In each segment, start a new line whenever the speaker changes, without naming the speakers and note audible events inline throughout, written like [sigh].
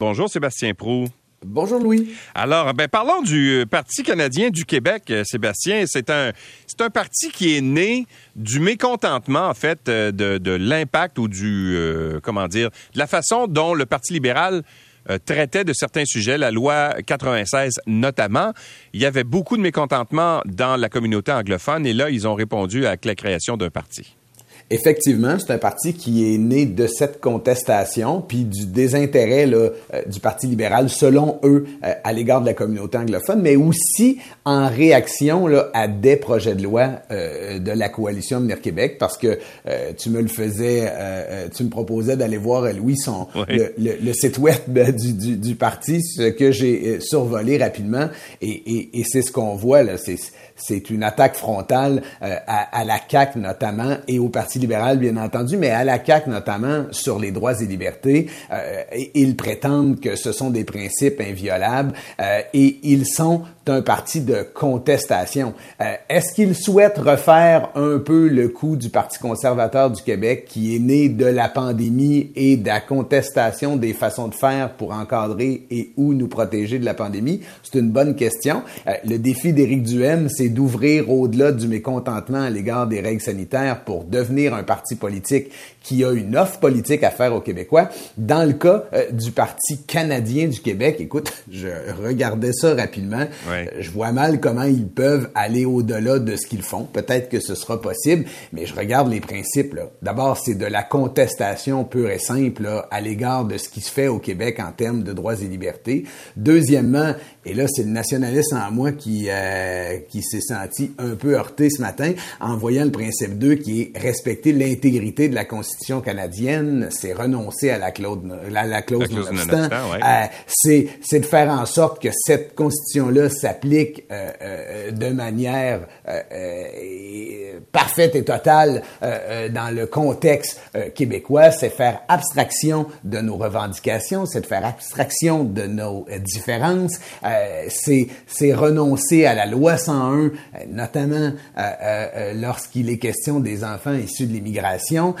Bonjour Sébastien Prou.
Bonjour Louis.
Alors, ben, parlons du Parti canadien du Québec, euh, Sébastien. C'est un, c'est un parti qui est né du mécontentement, en fait, euh, de, de l'impact ou du, euh, comment dire, de la façon dont le Parti libéral traitait de certains sujets, la loi 96 notamment. Il y avait beaucoup de mécontentement dans la communauté anglophone et là, ils ont répondu à la création d'un parti.
Effectivement, c'est un parti qui est né de cette contestation, puis du désintérêt là, euh, du Parti libéral, selon eux, euh, à l'égard de la communauté anglophone, mais aussi en réaction là, à des projets de loi euh, de la coalition Avenir Québec, parce que tu me le faisais, tu me proposais d'aller voir, Louis, son, le, le, site web du, du, du parti, ce que j'ai survolé rapidement, et, et, et c'est ce qu'on voit, là, c'est c'est une attaque frontale à, à la CAQ notamment, et au Parti libéral, bien entendu, mais à la CAQ notamment sur les droits et libertés. Euh, ils prétendent que ce sont des principes inviolables euh, et ils sont un parti de contestation. Euh, est-ce qu'ils souhaitent refaire un peu le coup du Parti conservateur du Québec qui est né de la pandémie et de la contestation des façons de faire pour encadrer et ou nous protéger de la pandémie? C'est une bonne question. le défi d'Éric Duhem, c'est d'ouvrir au-delà du mécontentement à l'égard des règles sanitaires pour devenir un parti politique qui a une offre politique à faire aux Québécois. Dans le cas euh, du Parti canadien du Québec, écoute, je regardais ça rapidement. Euh, je vois mal comment ils peuvent aller au-delà de ce qu'ils font. Peut-être que ce sera possible, mais je regarde les principes. D'abord, c'est de la contestation pure et simple à l'égard de ce qui se fait au Québec en termes de droits et libertés. Deuxièmement, et là, c'est le nationaliste en moi qui, euh, qui s'est senti un peu heurté ce matin en voyant le principe 2 qui est respecter l'intégrité de la Constitution canadienne, c'est renoncer à la, clause, la, la clause, non euh, c'est, c'est de faire en sorte que cette Constitution-là s'applique euh, euh, de manière parfaite et totale dans le contexte québécois. C'est faire abstraction de nos revendications, c'est de faire abstraction de nos différences. Euh, c'est renoncer à la loi 101, euh, notamment euh, lorsqu'il est question des enfants issus de l'immigration.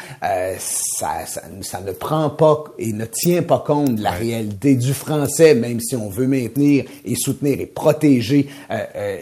Ça, ça, ça, ne prend pas et ne tient pas compte de la réalité du français, même si on veut maintenir et soutenir et protéger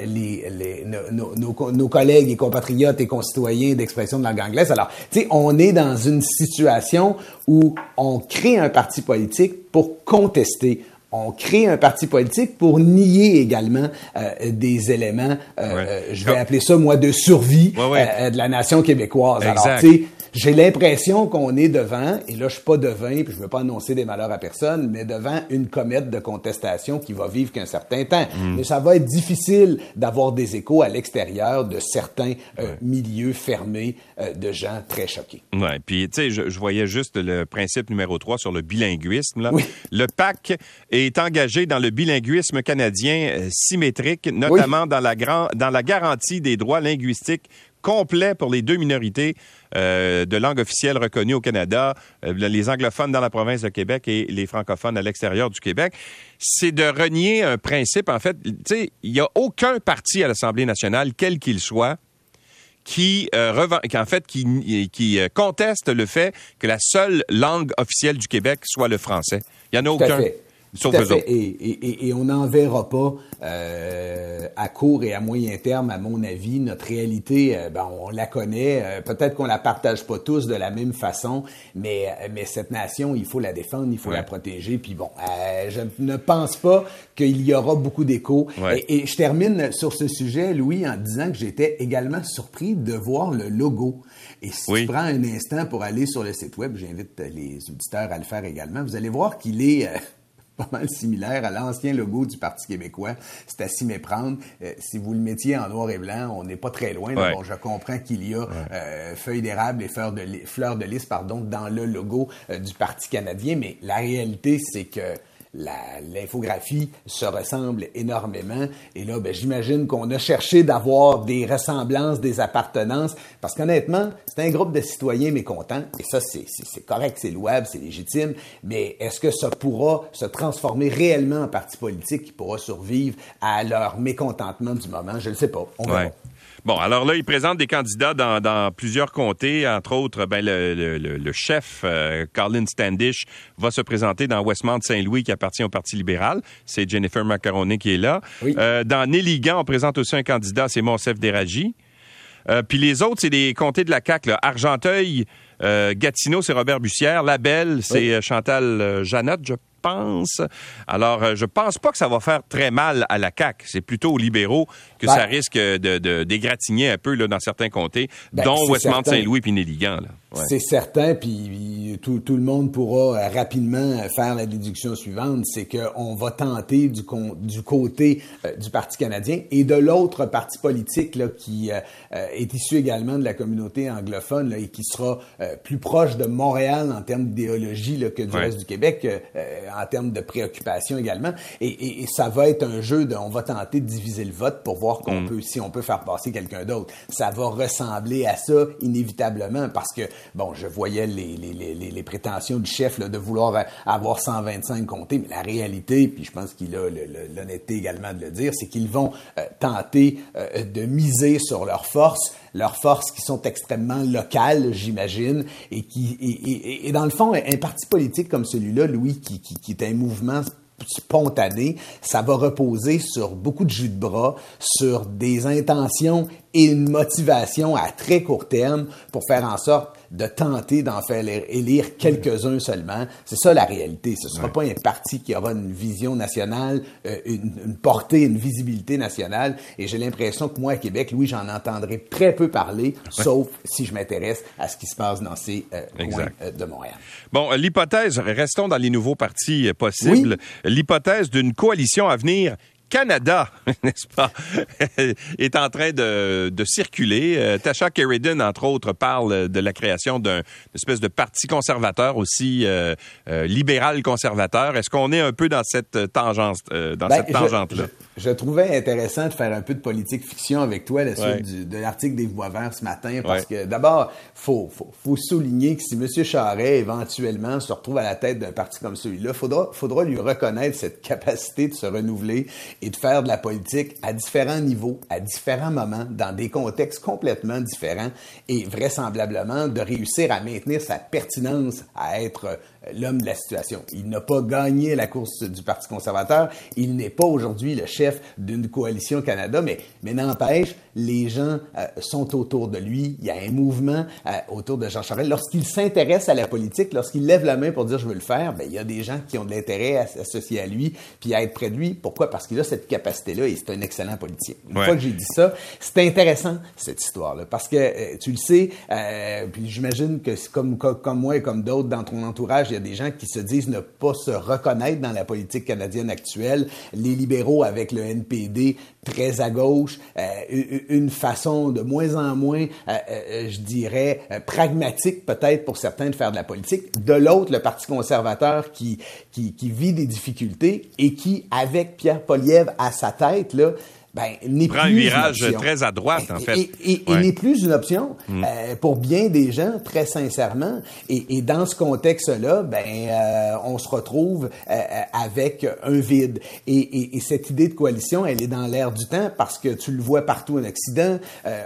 les, les, nos, nos, nos, collègues et compatriotes et concitoyens d'expression de langue anglaise. Alors, tu sais, on est dans une situation où on crée un parti politique pour contester. On crée un parti politique pour nier également euh, des éléments, euh, euh, je vais appeler ça moi de survie de la nation québécoise. Alors, tu sais, j'ai l'impression qu'on est devant, et là je suis pas devant, puis je veux pas annoncer des malheurs à personne, mais devant une comète de contestation qui va vivre qu'un certain temps. Mm. Mais ça va être difficile d'avoir des échos à l'extérieur de certains euh, milieux fermés euh, de gens très choqués.
Ouais, puis tu sais, je, voyais juste le principe numéro 3 sur le bilinguisme. Là. Le PAC est engagé dans le bilinguisme canadien euh, symétrique, notamment dans, la grand, dans la garantie des droits linguistiques complet pour les deux minorités euh, de langue officielle reconnues au Canada, euh, les anglophones dans la province de Québec et les francophones à l'extérieur du Québec. C'est de renier un principe, en fait. Tu sais, il n'y a aucun parti à l'Assemblée nationale, quel qu'il soit, qui, euh, en fait, qui, qui conteste le fait que la seule langue officielle du Québec soit le français. Il n'y en a aucun.
Tout à fait. Et, et, et, on n'en verra pas euh, à court et à moyen terme, à mon avis. Notre réalité, euh, ben, on la connaît. Euh, peut-être qu'on la partage pas tous de la même façon, mais, mais cette nation, il faut la défendre, il faut la protéger. Puis bon, je ne pense pas qu'il y aura beaucoup d'échos. Et, et, je termine sur ce sujet, Louis, en disant que j'étais également surpris de voir le logo. Et si tu prends un instant pour aller sur le site web, j'invite les auditeurs à le faire également, vous allez voir qu'il est [laughs] pas mal similaire à l'ancien logo du Parti québécois. C'est à s'y méprendre. Euh, si vous le mettiez en noir et blanc, on n'est pas très loin. Bon, je comprends qu'il y a euh, feuilles d'érable et fleurs de, fleurs de lys pardon, dans le logo euh, du Parti canadien, mais la réalité, c'est que l'infographie se ressemble énormément. Et là, ben, j'imagine qu'on a cherché d'avoir des ressemblances, des appartenances, parce qu'honnêtement, c'est un groupe de citoyens mécontents, et ça, c'est correct, c'est louable, c'est légitime, mais est-ce que ça pourra se transformer réellement en parti politique qui pourra survivre à leur mécontentement du moment? Je ne sais pas. On verra.
Bon, alors là, il présente des candidats dans, plusieurs comtés, entre autres, ben, le, chef, euh, Colin Standish, va se présenter dans Westmount-Saint-Louis, qui appartient au Parti libéral. C'est Jennifer Macaroni qui est là. Euh, dans Néligan, on présente aussi un candidat, c'est Monsef Deraji. Euh, puis les autres, c'est des comtés de la CAQ, Argenteuil, Gatineau, c'est Robert Bussière. Labelle, c'est Chantal Janotte, je Alors, euh, je pense pas que ça va faire très mal à la CAQ. C'est plutôt aux libéraux que ça ben- risque de, dégratigner un peu là, dans certains comtés, ben, dont Westmount-Saint-Louis et Néligan.
C'est certain, puis tout, le monde pourra euh, rapidement faire la déduction suivante, c'est qu'on va tenter du, du côté euh, du Parti canadien et de l'autre parti politique là, qui est issu également de la communauté anglophone et qui sera plus proche de Montréal en termes d'idéologie que du reste du Québec en termes de préoccupation également. Et, ça va être un jeu de, on va tenter de diviser le vote pour voir qu'on mm. peut, si on peut faire passer quelqu'un d'autre. Ça va ressembler à ça inévitablement parce que, bon, je voyais les, les, les, les prétentions du chef là, de vouloir avoir 125 comtés, mais la réalité, puis je pense qu'il a l'honnêteté également de le dire, c'est qu'ils vont euh, tenter euh, de miser sur leurs forces leurs forces qui sont extrêmement locales, j'imagine, et qui, et, et, dans le fond, un parti politique comme celui-là, Louis, qui, qui, qui est un mouvement spontané, ça va reposer sur beaucoup de jus de bras, sur des intentions et une motivation à très court terme pour faire en sorte de tenter d'en faire élire quelques-uns seulement. C'est ça la réalité. Ce ne sera pas un parti qui aura une vision nationale, euh, une, portée, une visibilité nationale. Et j'ai l'impression que moi, à Québec, oui, j'en entendrai très peu parler, sauf si je m'intéresse à ce qui se passe dans ces euh, coins euh, de Montréal.
Bon, l'hypothèse, restons dans les nouveaux partis possibles, l'hypothèse d'une coalition à venir Canada, [laughs] n'est-ce pas, [laughs] est en train de, circuler. Euh, Tasha Sheridan, entre autres, parle de la création d'une espèce de parti conservateur aussi euh, euh, libéral conservateur. Est-ce qu'on est un peu dans cette tangente, dans ben, cette tangente-là?
Je, trouvais intéressant de faire un peu de politique fiction avec toi la suite de l'article des Voix Verts ce matin, parce que d'abord, faut, faut, souligner que si M. Charret éventuellement se retrouve à la tête d'un parti comme celui-là, faudra, faudra lui reconnaître cette capacité de se renouveler et de faire de la politique à différents niveaux, à différents moments, dans des contextes complètement différents et vraisemblablement de réussir à maintenir sa pertinence à être l'homme de la situation. Il n'a pas gagné la course du Parti conservateur. Il n'est pas aujourd'hui le chef d'une coalition Canada, mais, mais n'empêche, les gens euh, sont autour de lui. Il y a un mouvement euh, autour de Jean Charest. Lorsqu'il s'intéresse à la politique, lorsqu'il lève la main pour dire je veux le faire, ben, il y a des gens qui ont de l'intérêt à s'associer à lui puis à être près de lui. Pourquoi? Parce qu'il a cette capacité-là et c'est un excellent politicien. Une fois que j'ai dit ça, c'est intéressant, cette histoire-là, parce que euh, tu le sais, puis j'imagine que comme, comme moi et comme d'autres dans ton entourage, y a des gens qui se disent ne pas se reconnaître dans la politique canadienne actuelle. Les libéraux avec le NPD très à gauche, euh, une façon de moins en moins, euh, euh, je dirais, pragmatique peut-être pour certains de faire de la politique. De l'autre, le Parti conservateur qui, qui, qui vit des difficultés et qui, avec Pierre Poliev à sa tête, là, ben, n'est
prend un virage très à droite, en fait.
Et, et, n'est plus une option mm. euh, pour bien des gens, très sincèrement. Et, dans ce contexte-là, ben, euh, on se retrouve euh, avec un vide. Et, cette idée de coalition, elle est dans l'air du temps parce que tu le vois partout en Occident,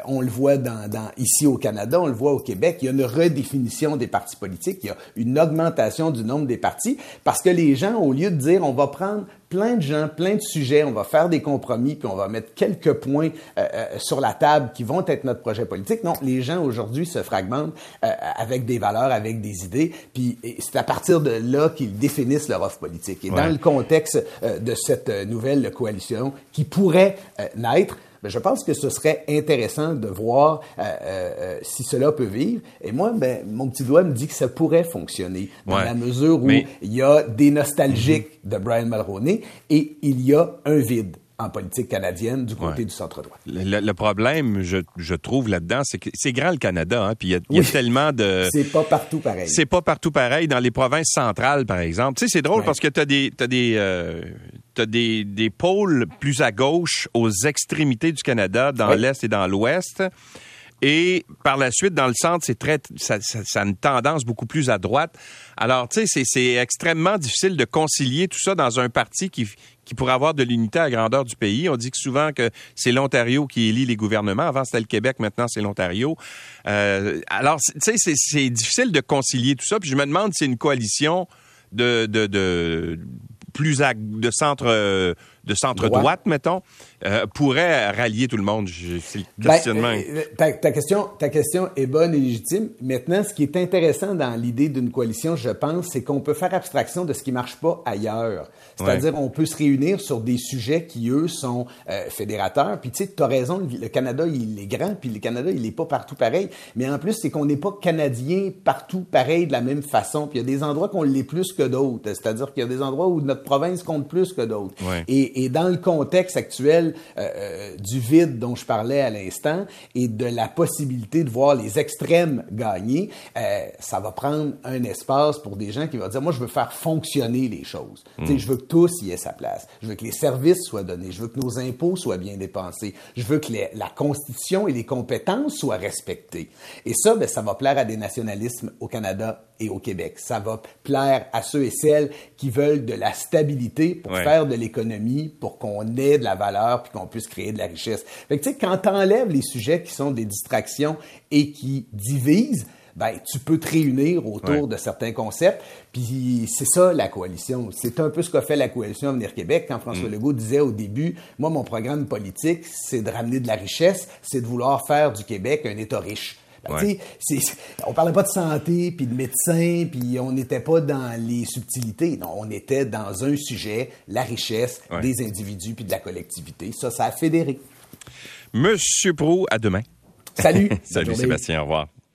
on le voit dans, dans, ici au Canada, on le voit au Québec. Il y a une redéfinition des partis politiques, il y a une augmentation du nombre des partis parce que les gens, au lieu de dire on va prendre plein de gens, plein de sujets, on va faire des compromis, puis on va mettre quelques points euh, euh, sur la table qui vont être notre projet politique. Non, les gens aujourd'hui se fragmentent euh, avec des valeurs, avec des idées, puis c'est à partir de là qu'ils définissent leur offre politique. Et dans le contexte de cette nouvelle coalition qui pourrait naître, ben, je pense que ce serait intéressant de voir euh, euh, euh, si cela peut vivre. Et moi, ben, mon petit doigt me dit que ça pourrait fonctionner dans la mesure où il y a des nostalgiques de Brian Mulroney et il y a un vide en politique canadienne du côté du centre-droit.
Le, problème, je, je trouve là-dedans, c'est que c'est grand le Canada, hein, puis il y, a tellement de... [laughs]
C'est pas partout pareil.
C'est pas partout pareil. Dans les provinces centrales, par exemple. Tu sais, c'est drôle parce que tu as des... Des des, des pôles plus à gauche aux extrémités du Canada, dans l'Est et dans l'Ouest. Et par la suite, dans le centre, c'est très, ça, ça, a une tendance beaucoup plus à droite. Alors, tu sais, c'est extrêmement difficile de concilier tout ça dans un parti qui, qui pourrait avoir de l'unité à la grandeur du pays. On dit que souvent que c'est l'Ontario qui élit les gouvernements. Avant, c'était le Québec, maintenant, c'est l'Ontario. Euh, alors, tu sais, c'est difficile de concilier tout ça. Puis je me demande si c'est une coalition de, de, de plus de centre de centre droite, mettons, euh, pourrait rallier tout le monde. C'est le ben, questionnement. Euh,
ta, question, ta question est bonne et légitime. Maintenant, ce qui est intéressant dans l'idée d'une coalition, je pense, c'est qu'on peut faire abstraction de ce qui marche pas ailleurs. C'est-à-dire, on peut se réunir sur des sujets qui, eux, sont euh, fédérateurs. Puis, tu sais, tu as raison, le Canada, il est grand, puis le Canada, il n'est pas partout pareil. Mais en plus, c'est qu'on n'est pas Canadien partout pareil de la même façon. Puis, il y a des endroits qu'on l'est plus que d'autres. C'est-à-dire qu'il y a des endroits où notre province compte plus que d'autres. Et, et, dans le contexte actuel euh, euh, du vide dont je parlais à l'instant et de la possibilité de voir les extrêmes gagner, euh, ça va prendre un espace pour des gens qui vont dire, moi, je veux faire fonctionner les choses. Mm. Je veux que tous y aient sa place. Je veux que les services soient donnés. Je veux que nos impôts soient bien dépensés. Je veux que la Constitution et les compétences soient respectées. Et ça, ben, ça va plaire à des nationalismes au Canada et au Québec. Ça va plaire à ceux et celles qui veulent de la stabilité pour faire de l'économie, pour qu'on ait de la valeur puis qu'on puisse créer de la richesse. Fait que, tu sais, quand tu enlèves les sujets qui sont des distractions et qui divisent, ben, tu peux te réunir autour de certains concepts. Puis c'est ça la coalition. C'est un peu ce qu'a fait la coalition Avenir Québec quand François mm. Legault disait au début, moi mon programme politique, c'est de ramener de la richesse, c'est de vouloir faire du Québec un État riche. Ouais. On parlait pas de santé, puis de médecins, puis on n'était pas dans les subtilités. Non, on était dans un sujet, la richesse des individus puis de la collectivité. Ça, ça a fédéré.
Monsieur Prou, à demain.
Salut. [laughs]
Salut Sébastien, au revoir.